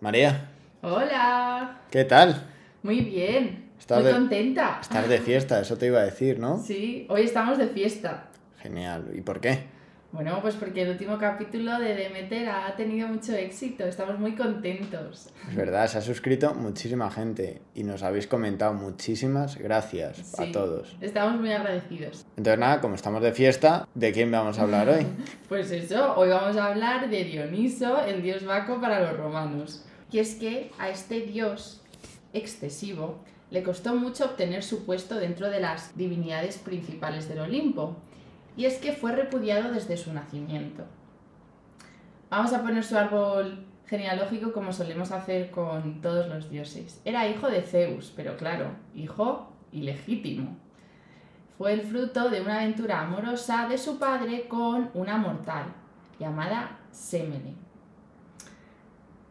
María, Hola, ¿qué tal? muy bien, Estás muy de- contenta. Estar de fiesta, eso te iba a decir, ¿no? Sí, hoy estamos de fiesta. Genial. ¿Y por qué? Bueno, pues porque el último capítulo de Demeter ha tenido mucho éxito, estamos muy contentos. Es verdad, se ha suscrito muchísima gente y nos habéis comentado muchísimas gracias Sí, a todos. Estamos muy agradecidos. Entonces nada, como estamos de fiesta, ¿de quién vamos a hablar hoy? Pues eso, hoy vamos a hablar de Dioniso, el dios Baco para los romanos. Y es que a este dios excesivo le costó mucho obtener su puesto dentro de las divinidades principales del Olimpo. Y es que fue repudiado desde su nacimiento. Vamos a poner su árbol genealógico como solemos hacer con todos los dioses. Era hijo de Zeus, pero claro, hijo ilegítimo fue el fruto de una aventura amorosa de su padre con una mortal llamada Semele.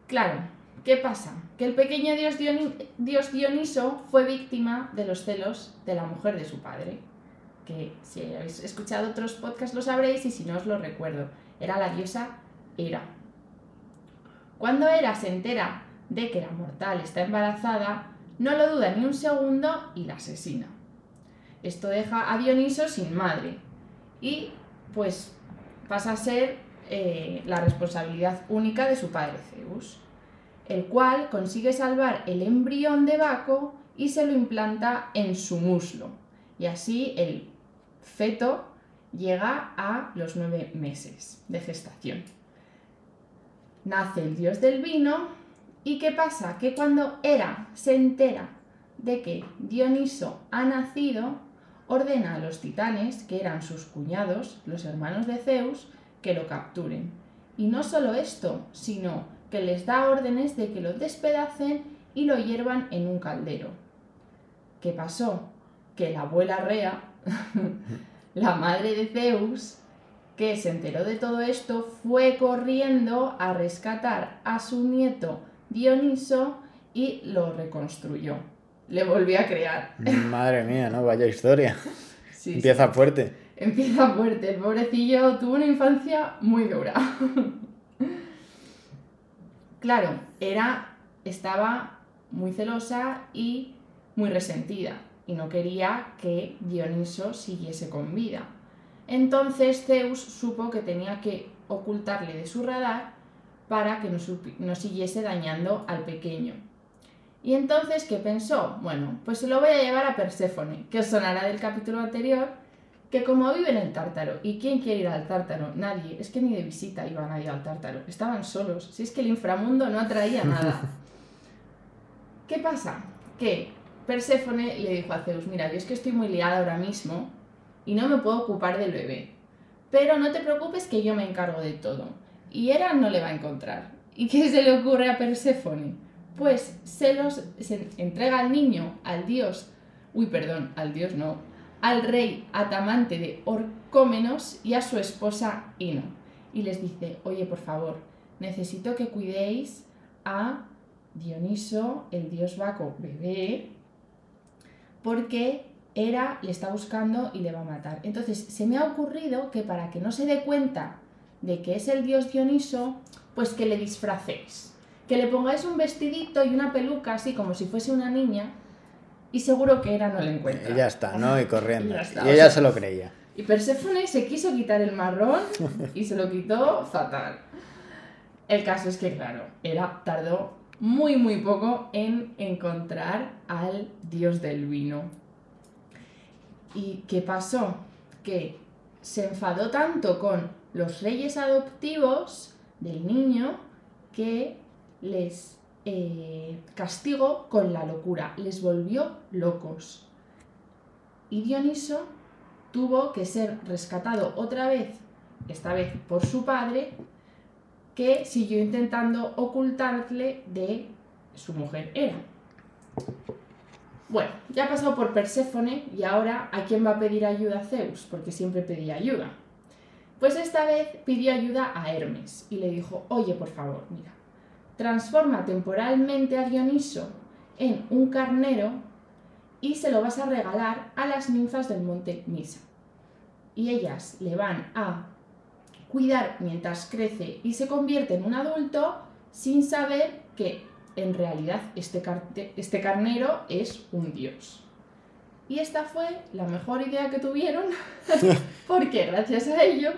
Claro, ¿qué pasa? Que el pequeño dios, Dioni- dios Dioniso fue víctima de los celos de la mujer de su padre, que si habéis escuchado otros podcasts lo sabréis y si no os lo recuerdo, era la diosa Hera. Cuando Hera se entera de que la mortal está embarazada, no lo duda ni un segundo y la asesina. Esto deja a Dioniso sin madre y pues pasa a ser eh, la responsabilidad única de su padre Zeus, el cual consigue salvar el embrión de Baco y se lo implanta en su muslo. Y así el feto llega a los nueve meses de gestación. Nace el dios del vino y ¿qué pasa? Que cuando Hera se entera de que Dioniso ha nacido, ordena a los titanes, que eran sus cuñados, los hermanos de Zeus, que lo capturen. Y no solo esto, sino que les da órdenes de que lo despedacen y lo hiervan en un caldero. ¿Qué pasó? Que la abuela Rea, la madre de Zeus, que se enteró de todo esto, fue corriendo a rescatar a su nieto Dioniso y lo reconstruyó. Le volvió a crear. Madre mía, ¿no? Vaya historia. Sí, sí. Empieza fuerte. Empieza fuerte. El pobrecillo tuvo una infancia muy dura. Claro, era, estaba muy celosa y muy resentida y no quería que Dioniso siguiese con vida. Entonces Zeus supo que tenía que ocultarle de su radar para que no, no siguiese dañando al pequeño. Y entonces, ¿qué pensó? Bueno, pues se lo voy a llevar a Perséfone, que os sonará del capítulo anterior, que como vive en el Tártaro, ¿y quién quiere ir al Tártaro? Nadie, es que ni de visita iba nadie al Tártaro, estaban solos, si es que el inframundo no atraía nada. ¿Qué pasa? Que Perséfone le dijo a Zeus, mira, yo es que estoy muy liada ahora mismo y no me puedo ocupar del bebé, pero no te preocupes que yo me encargo de todo. Y Hera no le va a encontrar. ¿Y qué se le ocurre a Perséfone? Pues se los se entrega al niño, al dios, uy, perdón, al dios no, al rey Atamante de Orcómenos y a su esposa Ino. Y les dice, oye, por favor, necesito que cuidéis a Dioniso, el dios Baco bebé, porque Hera le está buscando y le va a matar. Entonces, se me ha ocurrido que para que no se dé cuenta de que es el dios Dioniso, pues que le disfracéis. Que le pongáis un vestidito y una peluca así como si fuese una niña y seguro que Hera no le encuentra. Y ya está, ¿no? Y corriendo. Y está, ella sea- se lo creía. Y Perséfone se quiso quitar el marrón y se lo quitó fatal. El caso es que, claro, Hera tardó muy, muy poco en encontrar al dios del vino. ¿Y qué pasó? Que se enfadó tanto con los reyes adoptivos del niño que les eh, castigó con la locura, les volvió locos. Y Dioniso tuvo que ser rescatado otra vez, esta vez por su padre, que siguió intentando ocultarle de su mujer Hera. Bueno, ya ha pasado por Perséfone y ahora ¿a quién va a pedir ayuda Zeus? Porque siempre pedía ayuda. Pues esta vez pidió ayuda a Hermes y le dijo, oye, por favor, mira, transforma temporalmente a Dioniso en un carnero y se lo vas a regalar a las ninfas del monte Misa. Y ellas le van a cuidar mientras crece y se convierte en un adulto sin saber que en realidad este, este carnero es un dios. Y esta fue la mejor idea que tuvieron, porque gracias a ello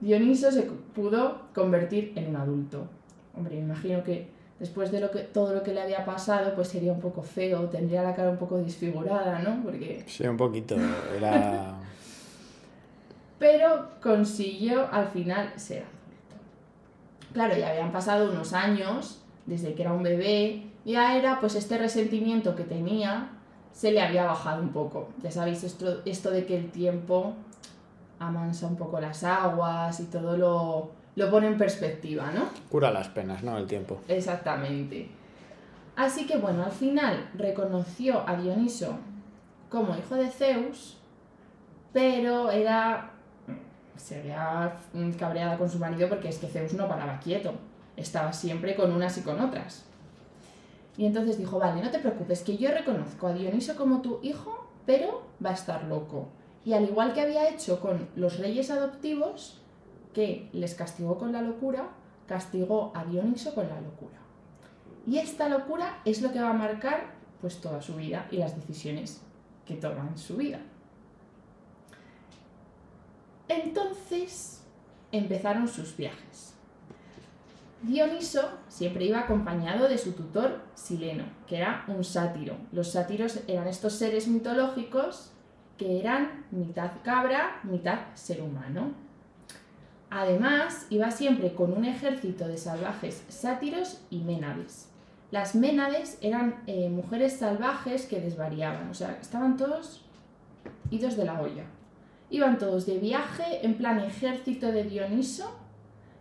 Dioniso se pudo convertir en un adulto. Hombre, me imagino que después de lo que, todo lo que le había pasado, pues sería un poco feo, tendría la cara un poco disfigurada, ¿no? Porque... Sí, un poquito. Era... Pero consiguió al final ser adulto. Claro, ya habían pasado unos años desde que era un bebé, ya era pues este resentimiento que tenía se le había bajado un poco. Ya sabéis esto, esto de que el tiempo amansa un poco las aguas y todo lo, lo pone en perspectiva, ¿no? Cura las penas, ¿no? El tiempo. Exactamente. Así que bueno, al final reconoció a Dioniso como hijo de Zeus, pero era. se había cabreada con su marido porque es que Zeus no paraba quieto, estaba siempre con unas y con otras. Y entonces dijo: Vale, no te preocupes, que yo reconozco a Dioniso como tu hijo, pero va a estar loco. Y al igual que había hecho con los reyes adoptivos, que les castigó con la locura, castigó a Dioniso con la locura. Y esta locura es lo que va a marcar pues toda su vida y las decisiones que toma en su vida. Entonces empezaron sus viajes. Dioniso siempre iba acompañado de su tutor Sileno, que era un sátiro. Los sátiros eran estos seres mitológicos que eran mitad cabra, mitad ser humano. Además, iba siempre con un ejército de salvajes sátiros y ménades. Las ménades eran eh, mujeres salvajes que desvariaban, o sea, estaban todos idos de la olla. Iban todos de viaje en plan ejército de Dioniso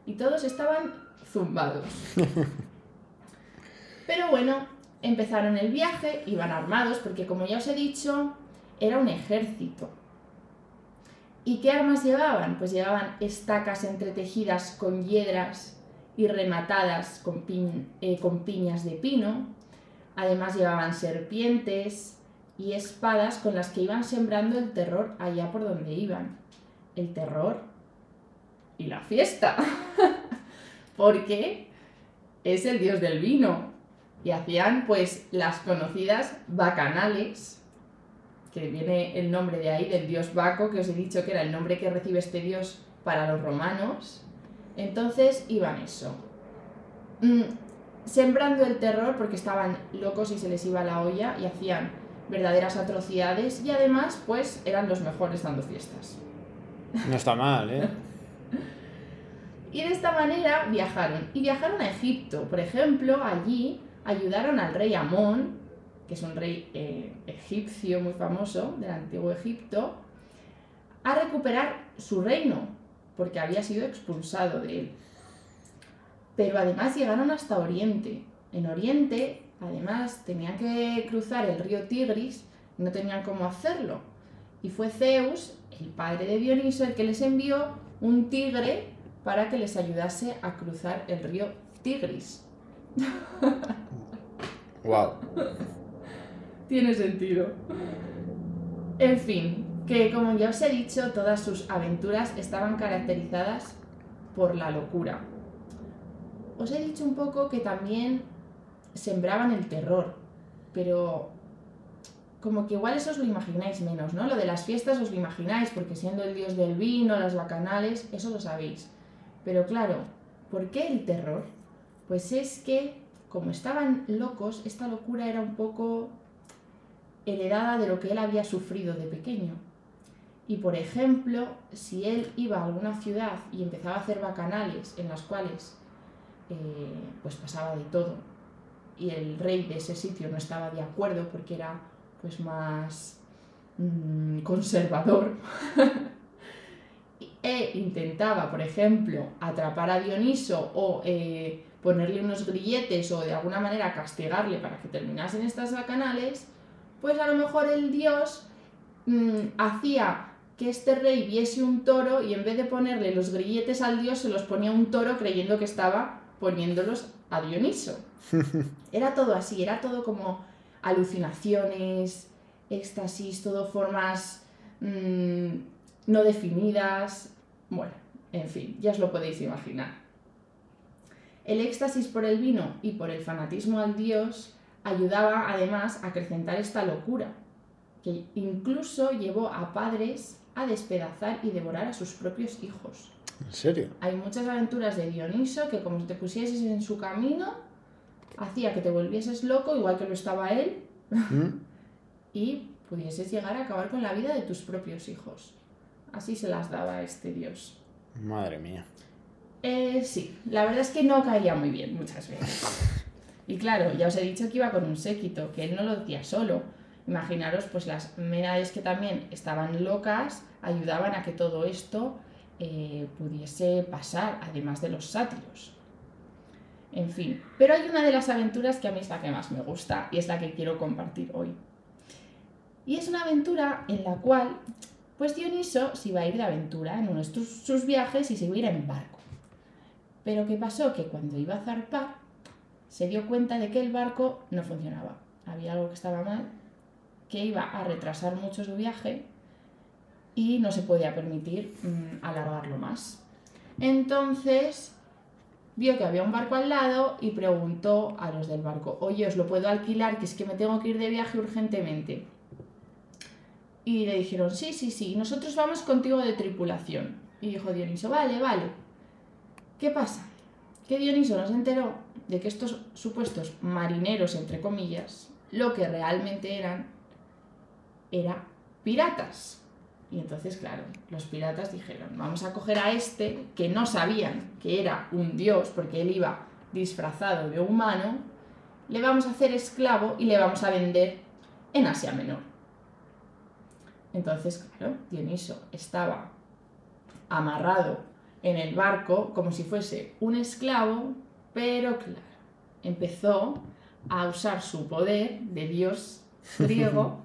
y todos estaban zumbados. Pero bueno, empezaron el viaje, iban armados, porque como ya os he dicho, era un ejército. ¿Y qué armas llevaban? Pues llevaban estacas entretejidas con hiedras y rematadas con, eh, con piñas de pino. Además llevaban serpientes y espadas con las que iban sembrando el terror allá por donde iban. El terror y la fiesta. Porque es el dios del vino. Y hacían pues las conocidas bacanales que viene el nombre de ahí, del dios Baco, que os he dicho que era el nombre que recibe este dios para los romanos. Entonces iban eso. Mm, sembrando el terror porque estaban locos y se les iba la olla y hacían verdaderas atrocidades y además pues eran los mejores dando fiestas. No está mal, ¿eh? y de esta manera viajaron. Y viajaron a Egipto. Por ejemplo, allí ayudaron al rey Amón, que es un rey eh, egipcio muy famoso del antiguo Egipto, a recuperar su reino, porque había sido expulsado de él. Pero además llegaron hasta Oriente. En Oriente, además, tenían que cruzar el río Tigris, no tenían cómo hacerlo. Y fue Zeus, el padre de Dioniso, el que les envió un tigre para que les ayudase a cruzar el río Tigris. Wow. Tiene sentido. En fin, que como ya os he dicho, todas sus aventuras estaban caracterizadas por la locura. Os he dicho un poco que también sembraban el terror, pero como que igual eso os lo imagináis menos, ¿no? Lo de las fiestas os lo imagináis, porque siendo el dios del vino, las bacanales, eso lo sabéis. Pero claro, ¿por qué el terror? Pues es que, como estaban locos, esta locura era un poco heredada de lo que él había sufrido de pequeño. Y por ejemplo, si él iba a alguna ciudad y empezaba a hacer bacanales en las cuales eh, pues pasaba de todo y el rey de ese sitio no estaba de acuerdo porque era pues más mm, conservador e intentaba, por ejemplo, atrapar a Dioniso o eh, ponerle unos grilletes o de alguna manera castigarle para que terminasen estas bacanales, pues a lo mejor el dios mm, hacía que este rey viese un toro y en vez de ponerle los grilletes al dios se los ponía un toro creyendo que estaba poniéndolos a Dioniso. Era todo así, era todo como alucinaciones, éxtasis, todo formas mm, no definidas. Bueno, en fin, ya os lo podéis imaginar. El éxtasis por el vino y por el fanatismo al dios ayudaba además a acrecentar esta locura, que incluso llevó a padres a despedazar y devorar a sus propios hijos. ¿En serio? Hay muchas aventuras de Dioniso que como te pusieses en su camino, hacía que te volvieses loco, igual que lo estaba él, ¿Mm? y pudieses llegar a acabar con la vida de tus propios hijos. Así se las daba este dios. Madre mía. Eh, sí, la verdad es que no caía muy bien muchas veces. Y claro, ya os he dicho que iba con un séquito, que él no lo decía solo. Imaginaros, pues las Ménades que también estaban locas ayudaban a que todo esto eh, pudiese pasar, además de los sátiros. En fin, pero hay una de las aventuras que a mí es la que más me gusta y es la que quiero compartir hoy. Y es una aventura en la cual, pues Dioniso se iba a ir de aventura en uno de sus- sus viajes y se iba a ir en barco. Pero ¿qué pasó? Que cuando iba a zarpar, se dio cuenta de que el barco no funcionaba. Había algo que estaba mal, que iba a retrasar mucho su viaje y no se podía permitir mm, alargarlo más. Entonces vio que había un barco al lado y preguntó a los del barco, oye, os lo puedo alquilar, que es que me tengo que ir de viaje urgentemente. Y le dijeron, sí, sí, sí, nosotros vamos contigo de tripulación. Y dijo Dioniso, vale, vale. ¿Qué pasa? Que Dioniso no se enteró de que estos supuestos marineros, entre comillas, lo que realmente eran, era piratas. Y entonces, claro, los piratas dijeron, vamos a coger a este que no sabían que era un dios, porque él iba disfrazado de humano, le vamos a hacer esclavo y le vamos a vender en Asia Menor. Entonces, claro, Dioniso estaba amarrado en el barco como si fuese un esclavo, pero claro, empezó a usar su poder de dios griego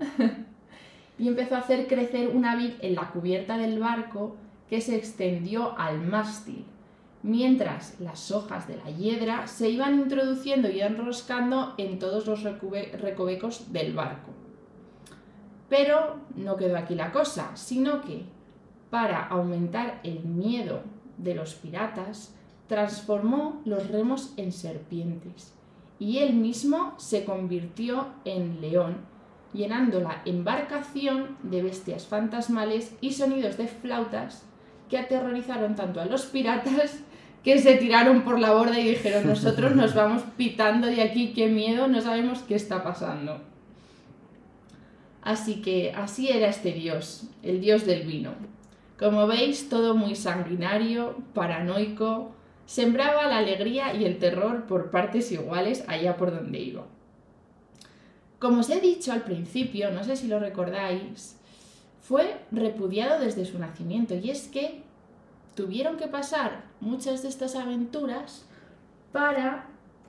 y empezó a hacer crecer una vid en la cubierta del barco que se extendió al mástil, mientras las hojas de la hiedra se iban introduciendo y enroscando en todos los recovecos del barco. Pero no quedó aquí la cosa, sino que para aumentar el miedo de los piratas, transformó los remos en serpientes y él mismo se convirtió en león, llenando la embarcación de bestias fantasmales y sonidos de flautas que aterrorizaron tanto a los piratas que se tiraron por la borda y dijeron nosotros nos vamos pitando de aquí, qué miedo, no sabemos qué está pasando. Así que así era este dios, el dios del vino. Como veis, todo muy sanguinario, paranoico, sembraba la alegría y el terror por partes iguales allá por donde iba. Como os he dicho al principio, no sé si lo recordáis, fue repudiado desde su nacimiento y es que tuvieron que pasar muchas de estas aventuras para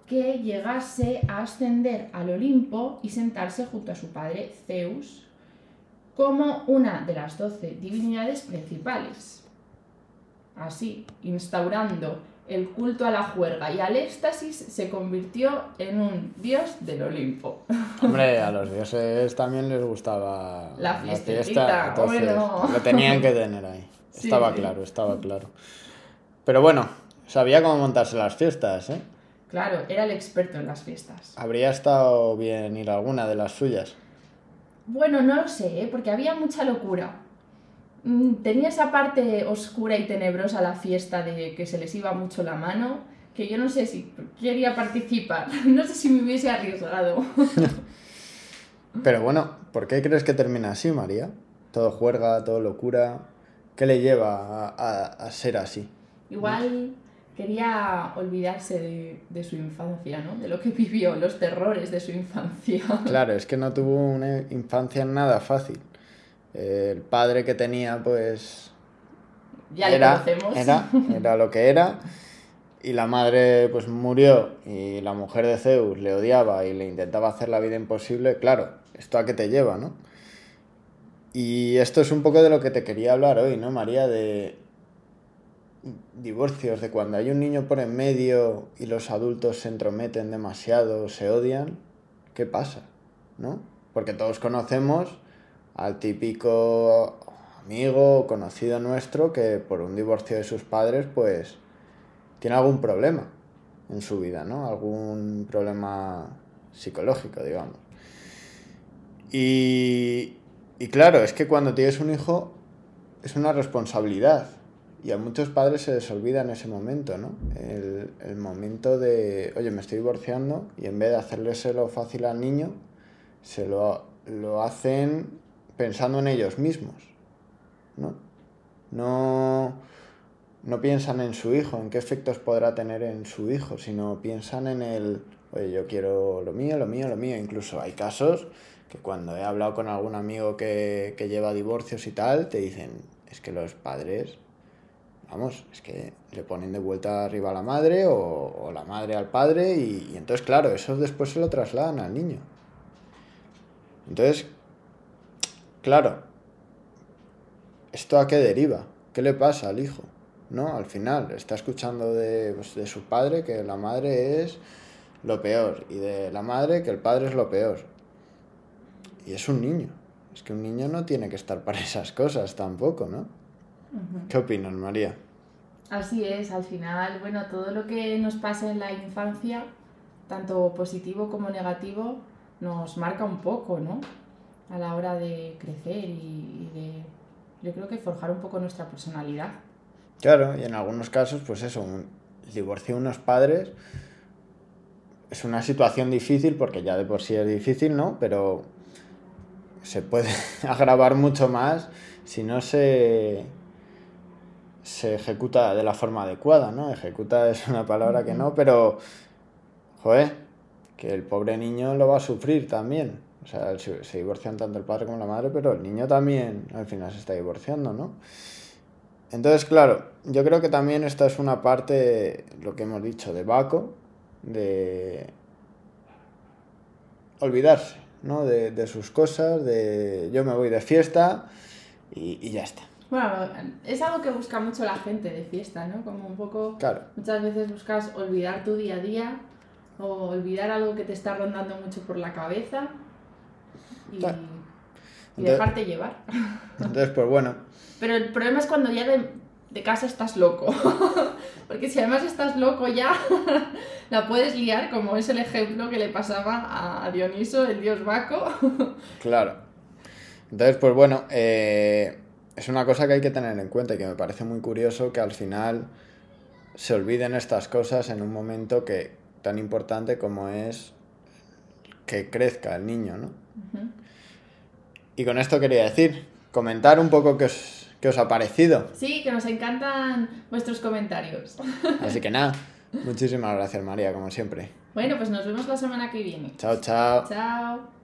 que llegase a ascender al Olimpo y sentarse junto a su padre Zeus como una de las doce divinidades principales. Así, instaurando el culto a la juerga y al éxtasis, se convirtió en un dios del Olimpo. Hombre, a los dioses también les gustaba La entonces bueno. lo tenían que tener ahí. Sí. Estaba claro, estaba claro. Pero bueno, sabía cómo montarse las fiestas, ¿eh? Claro, era el experto en las fiestas. Habría estado bien ir a alguna de las suyas. Bueno, no lo sé, ¿eh? porque había mucha locura. Mm, Tenía esa parte oscura y tenebrosa la fiesta de que se les iba mucho la mano, que yo no sé si quería participar, no sé si me hubiese arriesgado. Pero bueno, ¿por qué crees que termina así, María? Todo juerga, todo locura. ¿Qué le lleva a, a- a ser así? Igual quería olvidarse de, de su infancia, ¿no? De lo que vivió, los terrores de su infancia. Claro, es que no tuvo una infancia nada fácil. El padre que tenía, pues, Ya le era, conocemos. Era, era lo que era. Y la madre pues murió y la mujer de Zeus le odiaba y le intentaba hacer la vida imposible. Claro, esto a qué te lleva, ¿no? Y esto es un poco de lo que te quería hablar hoy, ¿no, María? De divorcios, de cuando hay un niño por en medio y los adultos se entrometen demasiado, se odian, ¿qué pasa? ¿No? Porque todos conocemos al típico amigo o conocido nuestro que por un divorcio de sus padres, pues, tiene algún problema. en su vida, ¿no? Algún problema psicológico, digamos. Y, y claro, es que cuando tienes un hijo es una responsabilidad. Y a muchos padres se les olvida en ese momento, ¿no? El, el momento de, oye, me estoy divorciando y en vez de hacerleselo fácil al niño, se lo, lo hacen pensando en ellos mismos, ¿no? No, no piensan en su hijo, en qué efectos podrá tener en su hijo, sino piensan en el, oye, yo quiero lo mío, lo mío, lo mío. Incluso hay casos que cuando he hablado con algún amigo que, que lleva divorcios y tal, te dicen, es que los padres, vamos, es que le ponen de vuelta arriba a la madre o, la madre al padre y, y entonces, claro, eso después se lo trasladan al niño. Entonces, claro, ¿esto a qué deriva? ¿Qué le pasa al hijo? ¿No? Al final, está escuchando de, pues, de su padre que la madre es lo peor y de la madre que el padre es lo peor. Y es un niño. Es que un niño no tiene que estar para esas cosas tampoco, ¿no? ¿Qué opinas, María? Así es, al final, bueno, todo lo que nos pasa en la infancia, tanto positivo como negativo, nos marca un poco, ¿no? A la hora de crecer y, y de, yo creo que forjar un poco nuestra personalidad. Claro, y en algunos casos, pues eso, un, el divorcio de unos padres es una situación difícil porque ya de por sí es difícil, ¿no? Pero se puede agravar mucho más si no se, se ejecuta de la forma adecuada, ¿no? Ejecuta es una palabra que no, pero, joder, que el pobre niño lo va a sufrir también. O sea, se, divorcian tanto el padre como la madre, pero el niño también al final se está divorciando, ¿no? Entonces, claro, yo creo que también esta es una parte, lo que hemos dicho, de Baco, de olvidarse, ¿no? De, de sus cosas, de yo me voy de fiesta y, y ya está. Bueno, es algo que busca mucho la gente de fiesta, ¿no? Como un poco, Claro. muchas veces buscas olvidar tu día a día o olvidar algo que te está rondando mucho por la cabeza y, Claro. y Entonces- dejarte llevar. Entonces, pues bueno, Pero el problema es cuando ya de, de casa estás loco. Porque si además estás loco ya, la puedes liar, como es el ejemplo que le pasaba a Dioniso, el dios Baco. Claro. Entonces, pues bueno, eh, es una cosa que hay que tener en cuenta y que me parece muy curioso que al final se olviden estas cosas en un momento que tan importante como es que crezca el niño, ¿no? Y con esto quería decir, comentar un poco qué os, qué os ha parecido. Sí, que nos encantan vuestros comentarios. Así que nada, muchísimas gracias María, como siempre. Bueno, pues nos vemos la semana que viene. Chao, chao. Chao.